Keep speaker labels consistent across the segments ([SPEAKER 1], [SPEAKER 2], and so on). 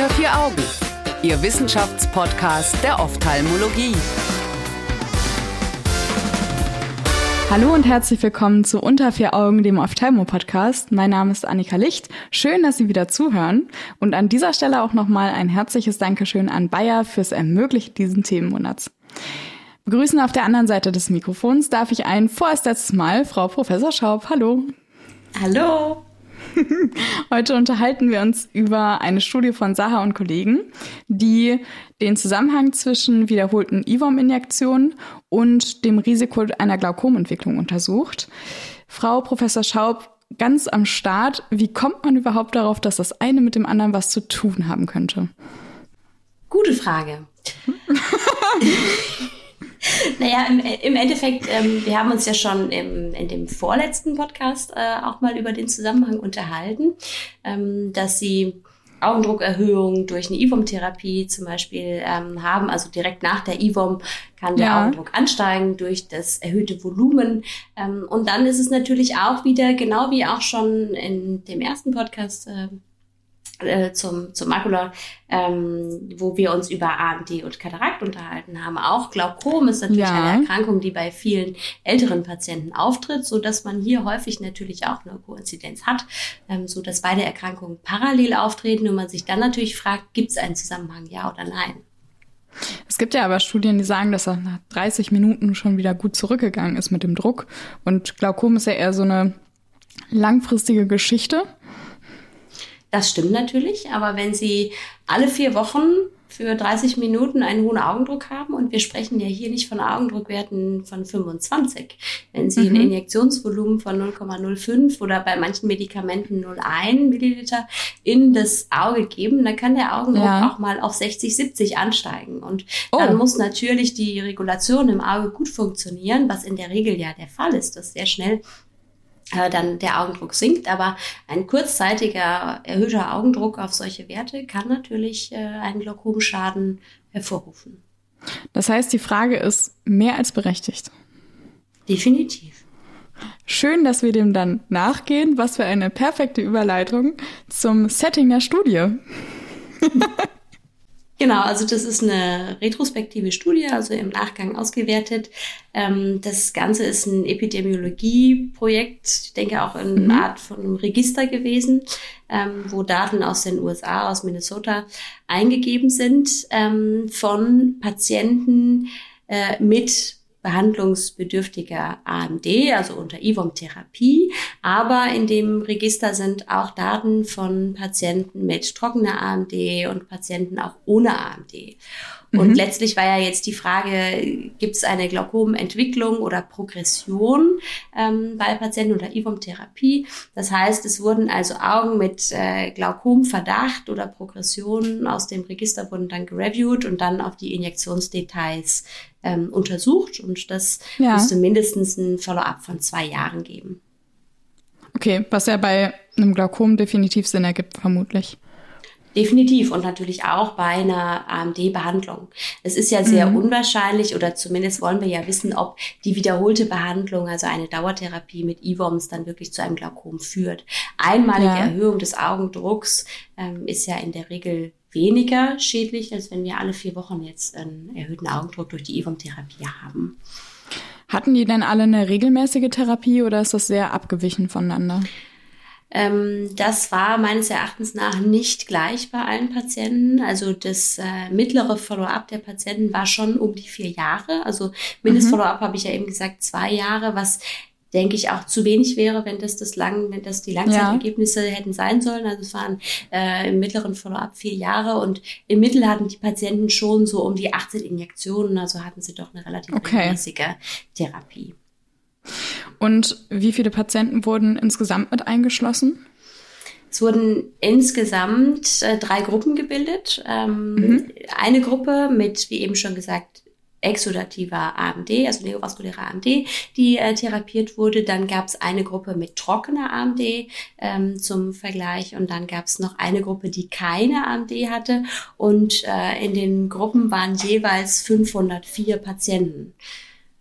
[SPEAKER 1] Unter vier Augen, Ihr Wissenschaftspodcast der Ophthalmologie.
[SPEAKER 2] Hallo und herzlich willkommen zu Unter vier Augen, dem Ophthalmo-Podcast. Mein Name ist Annika Licht. Schön, dass Sie wieder zuhören. Und an dieser Stelle auch nochmal ein herzliches Dankeschön an Bayer fürs Ermöglichen diesen Themenmonats. Begrüßen auf der anderen Seite des Mikrofons darf ich ein vorerst letztes Mal Frau Professor Schaub. Hallo.
[SPEAKER 3] Hallo.
[SPEAKER 2] Heute unterhalten wir uns über eine Studie von Saha und Kollegen, die den Zusammenhang zwischen wiederholten IVOM-Injektionen und dem Risiko einer Glaukomentwicklung untersucht. Frau Professor Schaub, ganz am Start, wie kommt man überhaupt darauf, dass das eine mit dem anderen was zu tun haben könnte?
[SPEAKER 3] Gute Frage. naja, im, im Endeffekt, ähm, wir haben uns ja schon im, in dem vorletzten Podcast äh, auch mal über den Zusammenhang unterhalten, ähm, dass sie Augendruckerhöhung durch eine IVOM-Therapie zum Beispiel ähm, haben. Also direkt nach der IVOM kann der ja. Augendruck ansteigen durch das erhöhte Volumen. Ähm, und dann ist es natürlich auch wieder, genau wie auch schon in dem ersten Podcast äh, äh, zum, zum Makula, ähm, wo wir uns über AMD und Katarakt unterhalten haben. Auch Glaukom ist natürlich ja. eine Erkrankung, die bei vielen älteren Patienten auftritt, so dass man hier häufig natürlich auch eine Koinzidenz hat, ähm, so dass beide Erkrankungen parallel auftreten und man sich dann natürlich fragt, gibt es einen Zusammenhang, ja oder nein?
[SPEAKER 2] Es gibt ja aber Studien, die sagen, dass er nach 30 Minuten schon wieder gut zurückgegangen ist mit dem Druck. Und Glaukom ist ja eher so eine langfristige Geschichte.
[SPEAKER 3] Das stimmt natürlich, aber wenn Sie alle vier Wochen für 30 Minuten einen hohen Augendruck haben und wir sprechen ja hier nicht von Augendruckwerten von 25. Wenn Sie mhm. ein Injektionsvolumen von 0,05 oder bei manchen Medikamenten 0,1 Milliliter in das Auge geben, dann kann der Augendruck ja. auch mal auf 60, 70 ansteigen. Und oh. dann muss natürlich die Regulation im Auge gut funktionieren, was in der Regel ja der Fall ist, dass sehr schnell dann der Augendruck sinkt. Aber ein kurzzeitiger erhöhter Augendruck auf solche Werte kann natürlich äh, einen Glaukomschaden hervorrufen.
[SPEAKER 2] Das heißt, die Frage ist mehr als berechtigt.
[SPEAKER 3] Definitiv.
[SPEAKER 2] Schön, dass wir dem dann nachgehen. Was für eine perfekte Überleitung zum Setting der Studie.
[SPEAKER 3] Genau, also das ist eine retrospektive Studie, also im Nachgang ausgewertet. Ähm, das Ganze ist ein Epidemiologieprojekt, ich denke auch eine mhm. Art von einem Register gewesen, ähm, wo Daten aus den USA, aus Minnesota eingegeben sind ähm, von Patienten äh, mit behandlungsbedürftiger AMD, also unter IVOM-Therapie. Aber in dem Register sind auch Daten von Patienten mit trockener AMD und Patienten auch ohne AMD. Und mhm. letztlich war ja jetzt die Frage, gibt es eine Glaukomentwicklung oder Progression ähm, bei Patienten unter IVOM-Therapie? Das heißt, es wurden also Augen mit äh, Glaukomverdacht oder Progression aus dem Register wurden dann gereviewt und dann auf die Injektionsdetails ähm, untersucht. Und das ja. müsste mindestens ein Follow-up von zwei Jahren geben.
[SPEAKER 2] Okay, was ja bei einem Glaukom definitiv Sinn ergibt, vermutlich.
[SPEAKER 3] Definitiv und natürlich auch bei einer AMD-Behandlung. Es ist ja sehr mhm. unwahrscheinlich oder zumindest wollen wir ja wissen, ob die wiederholte Behandlung, also eine Dauertherapie mit IVOMs, dann wirklich zu einem Glaukom führt. Einmalige ja. Erhöhung des Augendrucks ähm, ist ja in der Regel weniger schädlich, als wenn wir alle vier Wochen jetzt einen erhöhten Augendruck durch die IVOM-Therapie haben.
[SPEAKER 2] Hatten die denn alle eine regelmäßige Therapie oder ist das sehr abgewichen voneinander?
[SPEAKER 3] Ähm, das war meines Erachtens nach nicht gleich bei allen Patienten. Also das äh, mittlere Follow-up der Patienten war schon um die vier Jahre. Also Mindestfollow-up mhm. habe ich ja eben gesagt, zwei Jahre, was denke ich auch zu wenig wäre, wenn das das lang, wenn das die Langzeitergebnisse ja. hätten sein sollen. Also es waren äh, im mittleren Follow-up vier Jahre und im Mittel hatten die Patienten schon so um die 18 Injektionen, also hatten sie doch eine relativ okay. regelmäßige Therapie.
[SPEAKER 2] Und wie viele Patienten wurden insgesamt mit eingeschlossen?
[SPEAKER 3] Es wurden insgesamt äh, drei Gruppen gebildet. Ähm, mhm. Eine Gruppe mit, wie eben schon gesagt, exudativer AMD, also neovaskulärer AMD, die äh, therapiert wurde. Dann gab es eine Gruppe mit trockener AMD ähm, zum Vergleich und dann gab es noch eine Gruppe, die keine AMD hatte und äh, in den Gruppen waren jeweils 504 Patienten.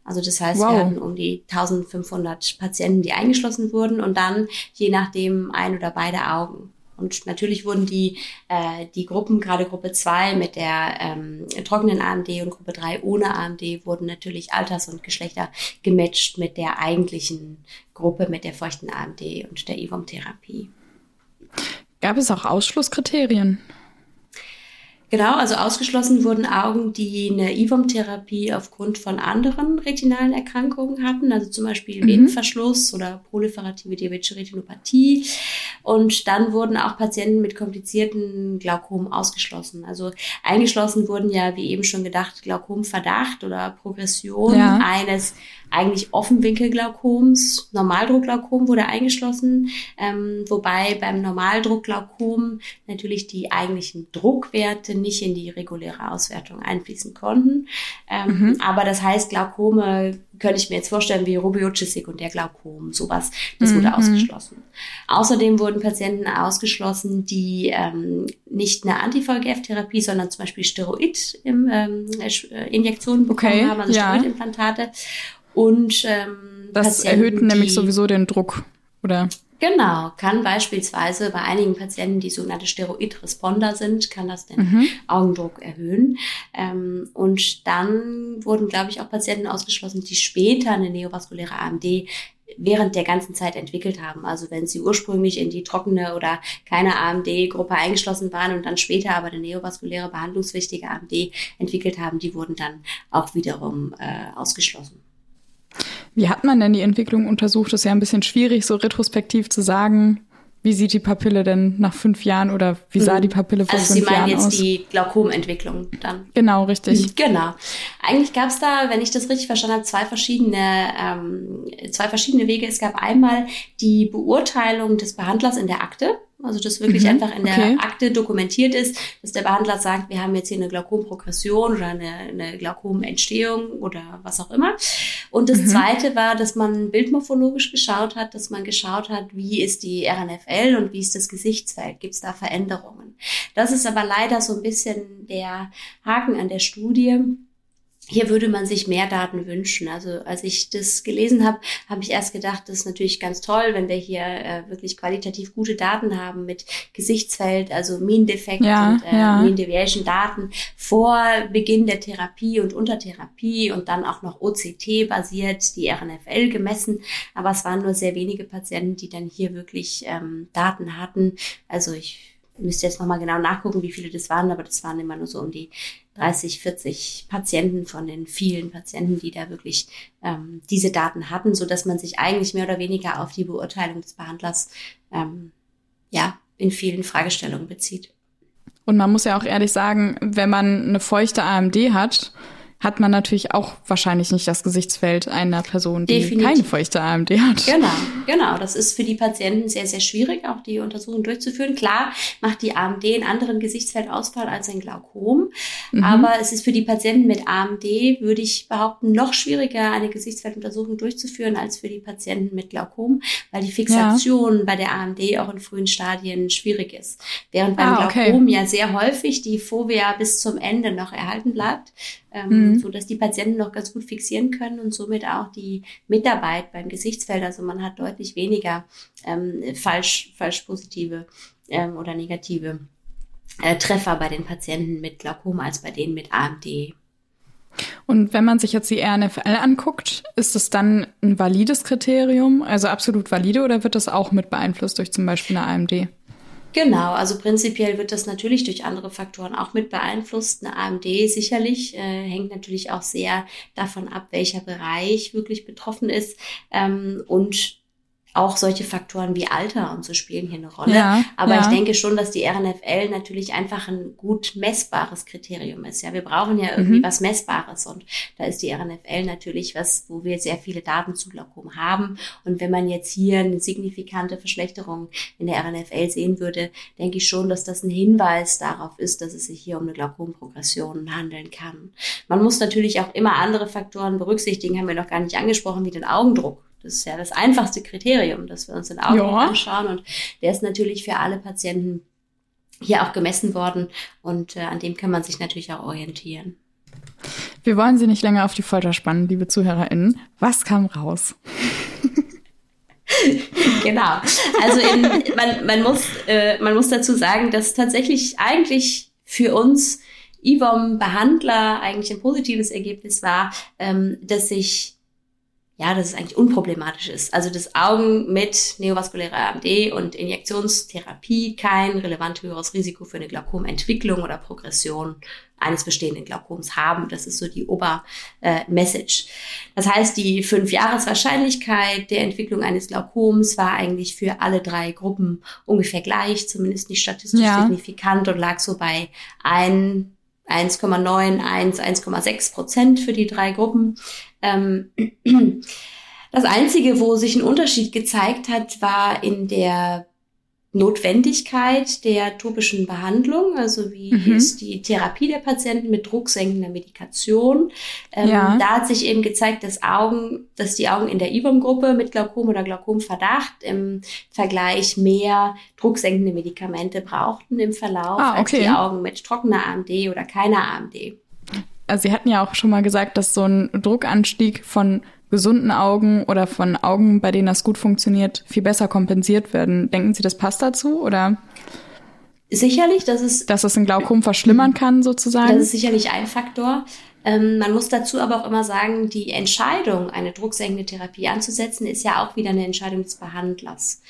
[SPEAKER 3] Also das heißt, wow. wir hatten um die 1500 Patienten, die eingeschlossen wurden und dann je nachdem ein oder beide Augen. Und natürlich wurden die, äh, die Gruppen, gerade Gruppe 2 mit der ähm, trockenen AMD und Gruppe 3 ohne AMD, wurden natürlich Alters- und Geschlechter gematcht mit der eigentlichen Gruppe, mit der feuchten AMD und der IVOM-Therapie.
[SPEAKER 2] Gab es auch Ausschlusskriterien?
[SPEAKER 3] Genau, also ausgeschlossen wurden Augen, die eine IVOM-Therapie aufgrund von anderen retinalen Erkrankungen hatten, also zum Beispiel mhm. Venenverschluss oder proliferative diabetische Retinopathie. Und dann wurden auch Patienten mit komplizierten Glaukom ausgeschlossen. Also eingeschlossen wurden ja, wie eben schon gedacht, Glaukomverdacht oder Progression ja. eines eigentlich Offenwinkelglaukoms. Normaldruckglaukom wurde eingeschlossen, ähm, wobei beim Normaldruckglaukom natürlich die eigentlichen Druckwerte nicht in die reguläre Auswertung einfließen konnten. Ähm, mhm. Aber das heißt, Glaukome könnte ich mir jetzt vorstellen, wie Rubiotches Sekundärglaukom, sowas, das wurde mhm. ausgeschlossen. Außerdem wurden Patienten ausgeschlossen, die ähm, nicht eine Anti-VEGF-Therapie, sondern zum Beispiel Steroid-Injektionen ähm, bekommen okay, haben, also ja. Steroidimplantate. Und ähm,
[SPEAKER 2] das Patienten, erhöht nämlich sowieso den Druck, oder?
[SPEAKER 3] Genau, kann beispielsweise bei einigen Patienten, die sogenannte Steroidresponder sind, kann das den mhm. Augendruck erhöhen. Ähm, und dann wurden, glaube ich, auch Patienten ausgeschlossen, die später eine neovaskuläre AMD während der ganzen Zeit entwickelt haben. Also wenn sie ursprünglich in die trockene oder keine AMD-Gruppe eingeschlossen waren und dann später aber eine neovaskuläre behandlungswichtige AMD entwickelt haben, die wurden dann auch wiederum äh, ausgeschlossen.
[SPEAKER 2] Wie hat man denn die Entwicklung untersucht? Das ist ja ein bisschen schwierig, so retrospektiv zu sagen. Wie sieht die Papille denn nach fünf Jahren oder wie sah mhm. die Papille vor also fünf Jahren aus?
[SPEAKER 3] Also Sie meinen jetzt die Glaukomentwicklung dann?
[SPEAKER 2] Genau, richtig.
[SPEAKER 3] Genau. Eigentlich gab es da, wenn ich das richtig verstanden habe, zwei verschiedene, ähm, zwei verschiedene Wege. Es gab einmal die Beurteilung des Behandlers in der Akte. Also das wirklich mhm, einfach in der okay. Akte dokumentiert ist, dass der Behandler sagt, wir haben jetzt hier eine Glaukomprogression oder eine, eine Glaukomentstehung oder was auch immer. Und das mhm. Zweite war, dass man bildmorphologisch geschaut hat, dass man geschaut hat, wie ist die RNFL und wie ist das Gesichtsfeld, gibt es da Veränderungen. Das ist aber leider so ein bisschen der Haken an der Studie hier würde man sich mehr Daten wünschen. Also als ich das gelesen habe, habe ich erst gedacht, das ist natürlich ganz toll, wenn wir hier äh, wirklich qualitativ gute Daten haben mit Gesichtsfeld, also Mean Defect ja, und äh, ja. Mean Deviation Daten vor Beginn der Therapie und unter Therapie und dann auch noch OCT basiert, die RNFL gemessen. Aber es waren nur sehr wenige Patienten, die dann hier wirklich ähm, Daten hatten. Also ich müsste jetzt nochmal genau nachgucken, wie viele das waren, aber das waren immer nur so um die 30, 40 Patienten von den vielen Patienten, die da wirklich ähm, diese Daten hatten, so dass man sich eigentlich mehr oder weniger auf die Beurteilung des Behandlers ähm, ja in vielen Fragestellungen bezieht.
[SPEAKER 2] Und man muss ja auch ehrlich sagen, wenn man eine feuchte AMD hat, hat man natürlich auch wahrscheinlich nicht das Gesichtsfeld einer Person, die Definitiv. keine feuchte AMD hat.
[SPEAKER 3] Genau, genau. Das ist für die Patienten sehr, sehr schwierig, auch die Untersuchung durchzuführen. Klar macht die AMD einen anderen Gesichtsfeldausfall als ein Glaukom, mhm. aber es ist für die Patienten mit AMD, würde ich behaupten, noch schwieriger, eine Gesichtsfelduntersuchung durchzuführen als für die Patienten mit Glaukom, weil die Fixation ja. bei der AMD auch in frühen Stadien schwierig ist. Während beim ah, okay. Glaukom ja sehr häufig die Fovea bis zum Ende noch erhalten bleibt ähm, mhm. so dass die Patienten noch ganz gut fixieren können und somit auch die Mitarbeit beim Gesichtsfeld. Also man hat deutlich weniger ähm, falsch, falsch positive ähm, oder negative äh, Treffer bei den Patienten mit Glaukom als bei denen mit AMD.
[SPEAKER 2] Und wenn man sich jetzt die RNFL anguckt, ist es dann ein valides Kriterium, also absolut valide, oder wird das auch mit beeinflusst durch zum Beispiel eine AMD?
[SPEAKER 3] Genau, also prinzipiell wird das natürlich durch andere Faktoren auch mit beeinflusst. Eine AMD sicherlich äh, hängt natürlich auch sehr davon ab, welcher Bereich wirklich betroffen ist ähm, und auch solche Faktoren wie Alter und so spielen hier eine Rolle. Ja, Aber ja. ich denke schon, dass die RNFL natürlich einfach ein gut messbares Kriterium ist. Ja, wir brauchen ja irgendwie mhm. was Messbares und da ist die RNFL natürlich was, wo wir sehr viele Daten zu Glaukom haben. Und wenn man jetzt hier eine signifikante Verschlechterung in der RNFL sehen würde, denke ich schon, dass das ein Hinweis darauf ist, dass es sich hier um eine Glaukomprogression handeln kann. Man muss natürlich auch immer andere Faktoren berücksichtigen, haben wir noch gar nicht angesprochen, wie den Augendruck. Das ist ja das einfachste Kriterium, dass wir uns den Augen ja. anschauen. Und der ist natürlich für alle Patienten hier auch gemessen worden. Und äh, an dem kann man sich natürlich auch orientieren.
[SPEAKER 2] Wir wollen Sie nicht länger auf die Folter spannen, liebe ZuhörerInnen. Was kam raus?
[SPEAKER 3] genau. Also in, man, man, muss, äh, man muss dazu sagen, dass tatsächlich eigentlich für uns IWOM-Behandler eigentlich ein positives Ergebnis war, ähm, dass sich ja, dass es eigentlich unproblematisch ist. Also dass Augen mit neovaskulärer AMD und Injektionstherapie kein relevant höheres Risiko für eine Glaukomentwicklung oder Progression eines bestehenden Glaukoms haben. Das ist so die Obermessage. Äh, das heißt, die fünf Jahreswahrscheinlichkeit der Entwicklung eines Glaukoms war eigentlich für alle drei Gruppen ungefähr gleich, zumindest nicht statistisch ja. signifikant und lag so bei ein 1,9, 1, 1,6 Prozent für die drei Gruppen. Ähm, das Einzige, wo sich ein Unterschied gezeigt hat, war in der Notwendigkeit der topischen Behandlung, also wie mhm. ist die Therapie der Patienten mit drucksenkender Medikation. Ähm, ja. Da hat sich eben gezeigt, dass Augen, dass die Augen in der IBOM-Gruppe mit Glaukom oder Glaukomverdacht im Vergleich mehr drucksenkende Medikamente brauchten im Verlauf ah, okay. als die Augen mit trockener AMD oder keiner AMD.
[SPEAKER 2] Also Sie hatten ja auch schon mal gesagt, dass so ein Druckanstieg von gesunden Augen oder von Augen, bei denen das gut funktioniert, viel besser kompensiert werden. Denken Sie, das passt dazu oder?
[SPEAKER 3] Sicherlich, das ist.
[SPEAKER 2] Dass es ein Glaukom verschlimmern kann, sozusagen?
[SPEAKER 3] Das ist sicherlich ein Faktor. Ähm, man muss dazu aber auch immer sagen, die Entscheidung, eine drucksenkende Therapie anzusetzen, ist ja auch wieder eine Entscheidung des Behandlers.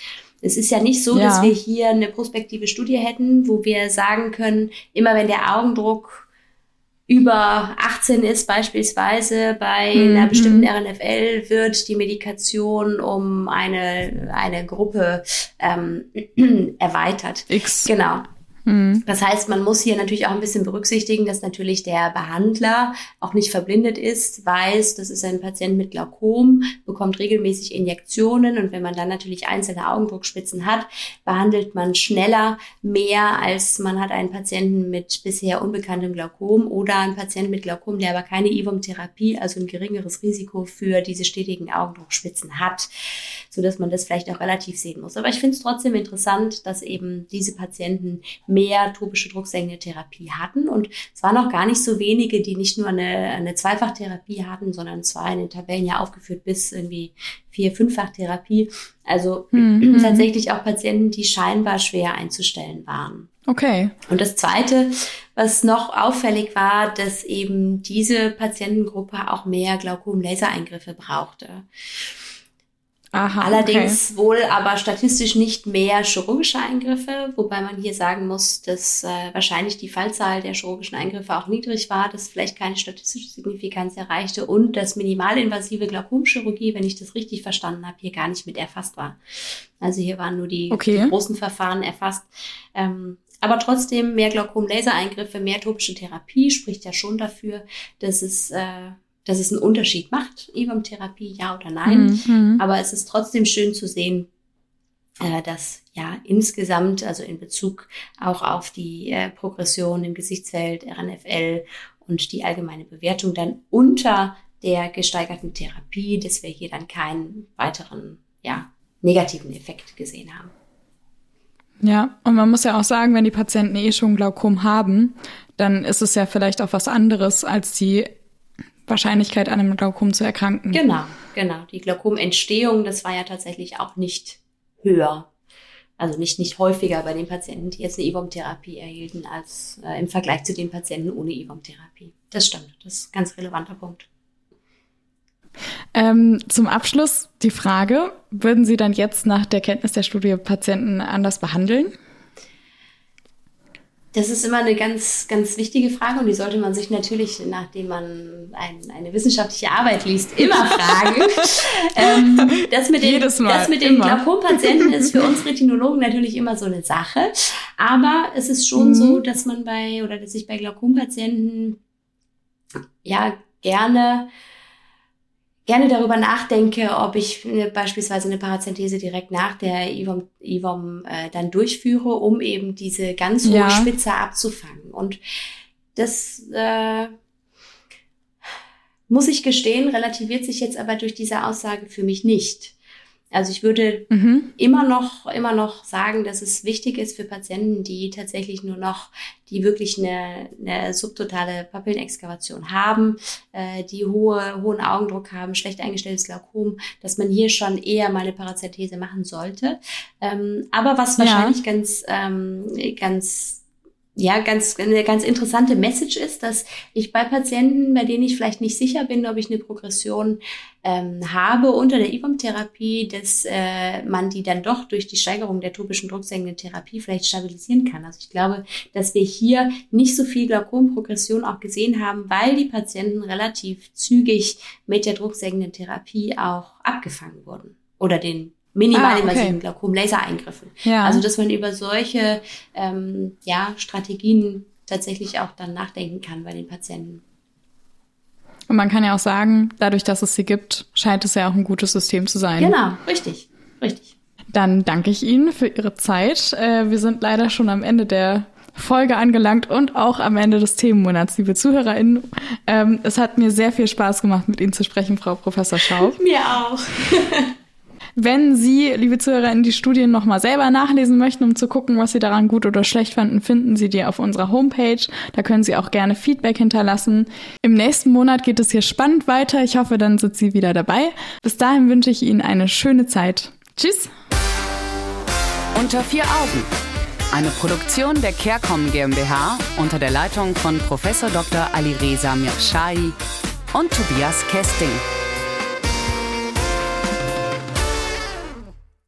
[SPEAKER 3] Es ist ja nicht so, ja. dass wir hier eine prospektive Studie hätten, wo wir sagen können, immer wenn der Augendruck über 18 ist beispielsweise bei mhm. einer bestimmten RNFL wird die Medikation um eine eine Gruppe ähm, erweitert.
[SPEAKER 2] X.
[SPEAKER 3] Genau. Mhm. Das heißt, man muss hier natürlich auch ein bisschen berücksichtigen, dass natürlich der Behandler auch nicht verblindet ist, weiß, das ist ein Patient mit Glaukom, bekommt regelmäßig Injektionen und wenn man dann natürlich einzelne Augendruckspitzen hat, behandelt man schneller mehr, als man hat einen Patienten mit bisher unbekanntem Glaukom oder einen Patienten mit Glaukom, der aber keine IVOM-Therapie, also ein geringeres Risiko für diese stetigen Augendruckspitzen hat, so dass man das vielleicht auch relativ sehen muss. Aber ich finde es trotzdem interessant, dass eben diese Patienten mehr topische drucksenkende Therapie hatten. Und es waren auch gar nicht so wenige, die nicht nur eine, eine Zweifachtherapie hatten, sondern zwar in den Tabellen ja aufgeführt bis irgendwie vier-, fünffachtherapie. Also mhm. tatsächlich auch Patienten, die scheinbar schwer einzustellen waren.
[SPEAKER 2] Okay.
[SPEAKER 3] Und das Zweite, was noch auffällig war, dass eben diese Patientengruppe auch mehr Glaukom-Lasereingriffe brauchte. Aha, Allerdings okay. wohl aber statistisch nicht mehr chirurgische Eingriffe, wobei man hier sagen muss, dass äh, wahrscheinlich die Fallzahl der chirurgischen Eingriffe auch niedrig war, dass vielleicht keine statistische Signifikanz erreichte und dass minimalinvasive Glaukomchirurgie, wenn ich das richtig verstanden habe, hier gar nicht mit erfasst war. Also hier waren nur die, okay. die großen Verfahren erfasst. Ähm, aber trotzdem mehr Glaukom-Lasereingriffe, mehr topische Therapie spricht ja schon dafür, dass es äh, dass es einen Unterschied macht, IVAM-Therapie, ja oder nein. Mhm. Aber es ist trotzdem schön zu sehen, äh, dass ja insgesamt, also in Bezug auch auf die äh, Progression im Gesichtsfeld, RNFL und die allgemeine Bewertung dann unter der gesteigerten Therapie, dass wir hier dann keinen weiteren ja, negativen Effekt gesehen haben.
[SPEAKER 2] Ja, und man muss ja auch sagen, wenn die Patienten eh schon Glaukom haben, dann ist es ja vielleicht auch was anderes als die Wahrscheinlichkeit, an einem Glaukom zu erkranken.
[SPEAKER 3] Genau, genau. Die Glaukomentstehung, das war ja tatsächlich auch nicht höher. Also nicht, nicht häufiger bei den Patienten, die jetzt eine IVOM-Therapie erhielten, als äh, im Vergleich zu den Patienten ohne IVOM-Therapie. Das stimmt. Das ist ein ganz relevanter Punkt.
[SPEAKER 2] Ähm, zum Abschluss die Frage, würden Sie dann jetzt nach der Kenntnis der Studie Patienten anders behandeln?
[SPEAKER 3] Das ist immer eine ganz, ganz wichtige Frage und die sollte man sich natürlich, nachdem man ein, eine wissenschaftliche Arbeit liest, immer fragen. ähm, das mit den, das mit den Glaukompatienten ist für uns Retinologen natürlich immer so eine Sache. Aber es ist schon mhm. so, dass man bei, oder dass ich bei Glaukompatienten ja gerne gerne darüber nachdenke, ob ich eine, beispielsweise eine Parazenthese direkt nach der IVOM, IVOM äh, dann durchführe, um eben diese ganz hohe ja. Spitze abzufangen. Und das äh, muss ich gestehen, relativiert sich jetzt aber durch diese Aussage für mich nicht. Also ich würde mhm. immer noch, immer noch sagen, dass es wichtig ist für Patienten, die tatsächlich nur noch, die wirklich eine, eine subtotale Papillenexkavation haben, äh, die hohe, hohen Augendruck haben, schlecht eingestelltes Glaukom, dass man hier schon eher mal eine Parazenthese machen sollte. Ähm, aber was wahrscheinlich ja. ganz, ähm, ganz ja, ganz, eine ganz interessante Message ist, dass ich bei Patienten, bei denen ich vielleicht nicht sicher bin, ob ich eine Progression ähm, habe unter der IBOM-Therapie, dass äh, man die dann doch durch die Steigerung der topischen drucksenkenden Therapie vielleicht stabilisieren kann. Also ich glaube, dass wir hier nicht so viel Glaukomprogression auch gesehen haben, weil die Patienten relativ zügig mit der drucksenkenden Therapie auch abgefangen wurden oder den minimalinvasiven ah, okay. Glaukom-Lasereingriffen. Ja. Also dass man über solche ähm, ja, Strategien tatsächlich auch dann nachdenken kann bei den Patienten.
[SPEAKER 2] Und man kann ja auch sagen, dadurch, dass es sie gibt, scheint es ja auch ein gutes System zu sein.
[SPEAKER 3] Genau, richtig, richtig.
[SPEAKER 2] Dann danke ich Ihnen für Ihre Zeit. Äh, wir sind leider schon am Ende der Folge angelangt und auch am Ende des Themenmonats, liebe ZuhörerInnen. Ähm, es hat mir sehr viel Spaß gemacht, mit Ihnen zu sprechen, Frau Professor Schaub.
[SPEAKER 3] mir auch.
[SPEAKER 2] Wenn Sie, liebe ZuhörerInnen, die Studien nochmal selber nachlesen möchten, um zu gucken, was Sie daran gut oder schlecht fanden, finden Sie die auf unserer Homepage. Da können Sie auch gerne Feedback hinterlassen. Im nächsten Monat geht es hier spannend weiter. Ich hoffe, dann sind Sie wieder dabei. Bis dahin wünsche ich Ihnen eine schöne Zeit. Tschüss!
[SPEAKER 1] Unter vier Augen. Eine Produktion der CareCom GmbH unter der Leitung von Prof. Dr. Alireza Mirshahi und Tobias Kesting.